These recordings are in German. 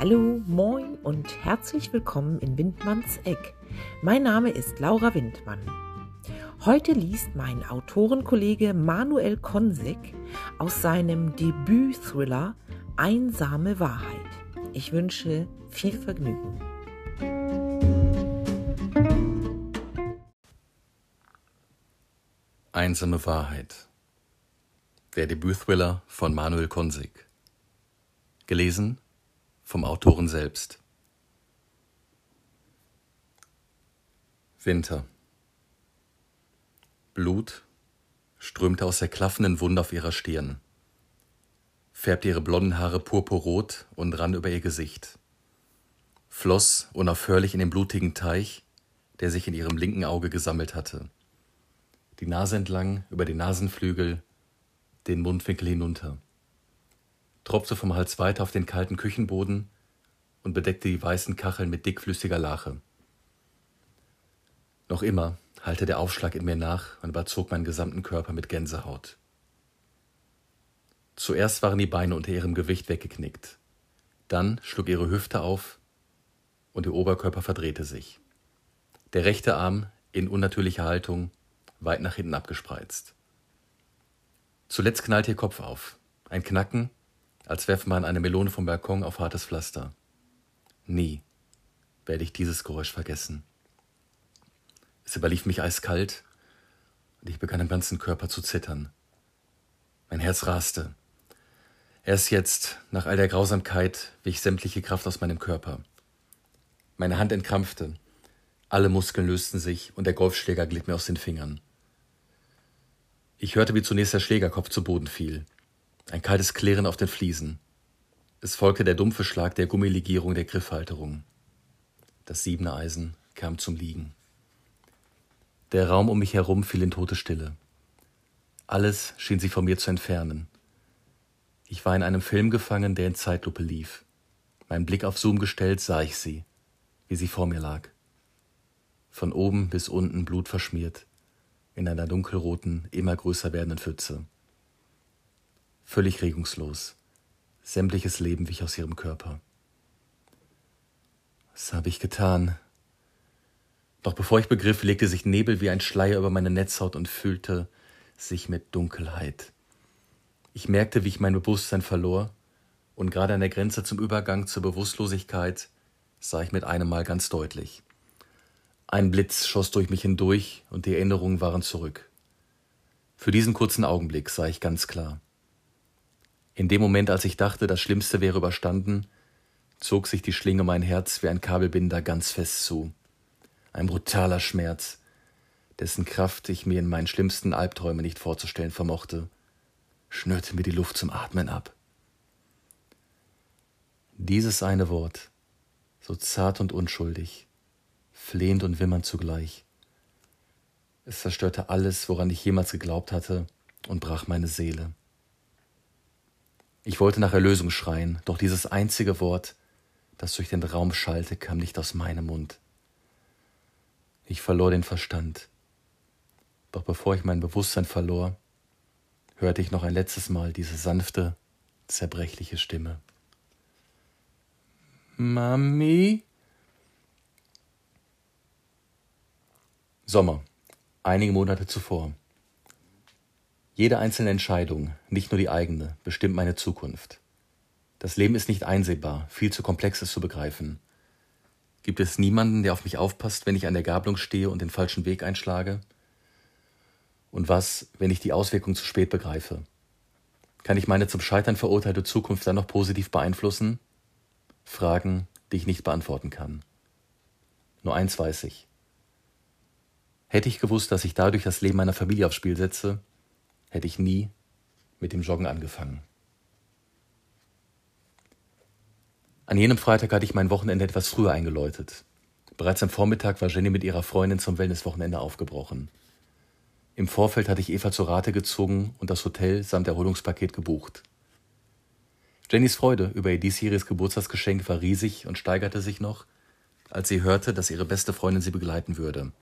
Hallo, moin und herzlich willkommen in Windmanns Eck. Mein Name ist Laura Windmann. Heute liest mein Autorenkollege Manuel Konsek aus seinem Debüt-Thriller Einsame Wahrheit. Ich wünsche viel Vergnügen. Einsame Wahrheit. Der Debüt-Thriller von Manuel Konsig. Gelesen vom Autoren selbst. Winter. Blut strömte aus der klaffenden Wunde auf ihrer Stirn, färbte ihre blonden Haare purpurrot und rann über ihr Gesicht, floss unaufhörlich in den blutigen Teich, der sich in ihrem linken Auge gesammelt hatte, die Nase entlang, über die Nasenflügel, den Mundwinkel hinunter, tropfte vom Hals weiter auf den kalten Küchenboden und bedeckte die weißen Kacheln mit dickflüssiger Lache. Noch immer hallte der Aufschlag in mir nach und überzog meinen gesamten Körper mit Gänsehaut. Zuerst waren die Beine unter ihrem Gewicht weggeknickt. Dann schlug ihre Hüfte auf und ihr Oberkörper verdrehte sich. Der rechte Arm in unnatürlicher Haltung weit nach hinten abgespreizt. Zuletzt knallte ihr Kopf auf. Ein Knacken, als werfe man eine Melone vom Balkon auf hartes Pflaster. Nie werde ich dieses Geräusch vergessen. Es überlief mich eiskalt und ich begann im ganzen Körper zu zittern. Mein Herz raste. Erst jetzt, nach all der Grausamkeit, wich sämtliche Kraft aus meinem Körper. Meine Hand entkrampfte, alle Muskeln lösten sich und der Golfschläger glitt mir aus den Fingern. Ich hörte, wie zunächst der Schlägerkopf zu Boden fiel. Ein kaltes Klirren auf den Fliesen. Es folgte der dumpfe Schlag der Gummilegierung der Griffhalterung. Das siebene Eisen kam zum Liegen. Der Raum um mich herum fiel in tote Stille. Alles schien sich von mir zu entfernen. Ich war in einem Film gefangen, der in Zeitlupe lief. Mein Blick auf Zoom gestellt, sah ich sie, wie sie vor mir lag. Von oben bis unten blutverschmiert, in einer dunkelroten, immer größer werdenden Pfütze. Völlig regungslos. Sämtliches Leben wich aus ihrem Körper. Was habe ich getan? Doch bevor ich begriff, legte sich Nebel wie ein Schleier über meine Netzhaut und füllte sich mit Dunkelheit. Ich merkte, wie ich mein Bewusstsein verlor, und gerade an der Grenze zum Übergang zur Bewusstlosigkeit sah ich mit einem Mal ganz deutlich. Ein Blitz schoss durch mich hindurch und die Erinnerungen waren zurück. Für diesen kurzen Augenblick sah ich ganz klar. In dem Moment, als ich dachte, das Schlimmste wäre überstanden, zog sich die Schlinge mein Herz wie ein Kabelbinder ganz fest zu. Ein brutaler Schmerz, dessen Kraft ich mir in meinen schlimmsten Albträumen nicht vorzustellen vermochte, schnürte mir die Luft zum Atmen ab. Dieses eine Wort, so zart und unschuldig, flehend und wimmernd zugleich. Es zerstörte alles, woran ich jemals geglaubt hatte, und brach meine Seele. Ich wollte nach Erlösung schreien, doch dieses einzige Wort, das durch den Raum schallte, kam nicht aus meinem Mund. Ich verlor den Verstand. Doch bevor ich mein Bewusstsein verlor, hörte ich noch ein letztes Mal diese sanfte, zerbrechliche Stimme. Mami? Sommer, einige Monate zuvor. Jede einzelne Entscheidung, nicht nur die eigene, bestimmt meine Zukunft. Das Leben ist nicht einsehbar, viel zu komplex ist zu begreifen. Gibt es niemanden, der auf mich aufpasst, wenn ich an der Gabelung stehe und den falschen Weg einschlage? Und was, wenn ich die Auswirkungen zu spät begreife? Kann ich meine zum Scheitern verurteilte Zukunft dann noch positiv beeinflussen? Fragen, die ich nicht beantworten kann. Nur eins weiß ich. Hätte ich gewusst, dass ich dadurch das Leben meiner Familie aufs Spiel setze, hätte ich nie mit dem Joggen angefangen. An jenem Freitag hatte ich mein Wochenende etwas früher eingeläutet. Bereits am Vormittag war Jenny mit ihrer Freundin zum Wellnesswochenende aufgebrochen. Im Vorfeld hatte ich Eva zur Rate gezogen und das Hotel samt Erholungspaket gebucht. Jennys Freude über ihr diesjähriges Geburtstagsgeschenk war riesig und steigerte sich noch, als sie hörte, dass ihre beste Freundin sie begleiten würde.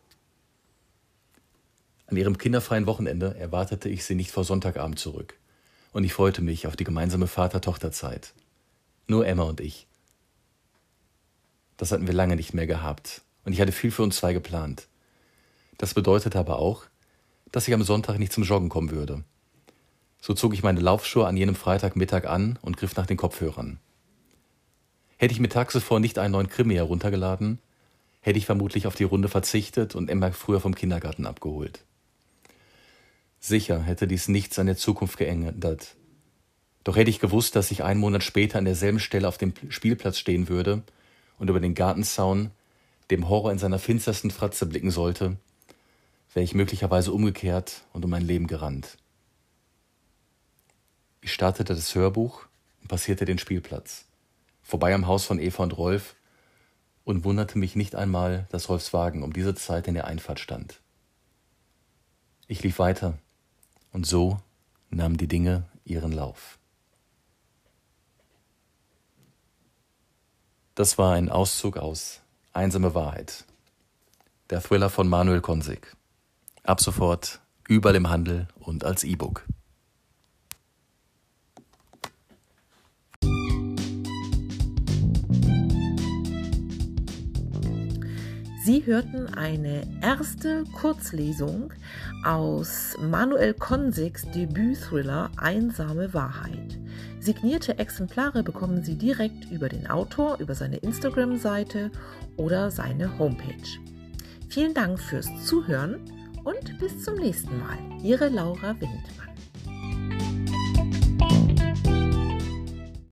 An ihrem kinderfreien Wochenende erwartete ich sie nicht vor Sonntagabend zurück, und ich freute mich auf die gemeinsame Vater-Tochter-Zeit. Nur Emma und ich. Das hatten wir lange nicht mehr gehabt und ich hatte viel für uns zwei geplant. Das bedeutete aber auch, dass ich am Sonntag nicht zum Joggen kommen würde. So zog ich meine Laufschuhe an jenem Freitagmittag an und griff nach den Kopfhörern. Hätte ich mir tags zuvor nicht einen neuen Krimi heruntergeladen, hätte ich vermutlich auf die Runde verzichtet und Emma früher vom Kindergarten abgeholt. Sicher hätte dies nichts an der Zukunft geändert. Doch hätte ich gewusst, dass ich einen Monat später an derselben Stelle auf dem Spielplatz stehen würde und über den Gartenzaun dem Horror in seiner finstersten Fratze blicken sollte, wäre ich möglicherweise umgekehrt und um mein Leben gerannt. Ich startete das Hörbuch und passierte den Spielplatz, vorbei am Haus von Eva und Rolf und wunderte mich nicht einmal, dass Rolfs Wagen um diese Zeit in der Einfahrt stand. Ich lief weiter und so nahmen die Dinge ihren Lauf. Das war ein Auszug aus Einsame Wahrheit. Der Thriller von Manuel Konsig. Ab sofort überall im Handel und als E-Book. Sie hörten eine erste Kurzlesung aus Manuel Konsigs Debüt-Thriller Einsame Wahrheit. Signierte Exemplare bekommen Sie direkt über den Autor, über seine Instagram-Seite oder seine Homepage. Vielen Dank fürs Zuhören und bis zum nächsten Mal. Ihre Laura Windmann.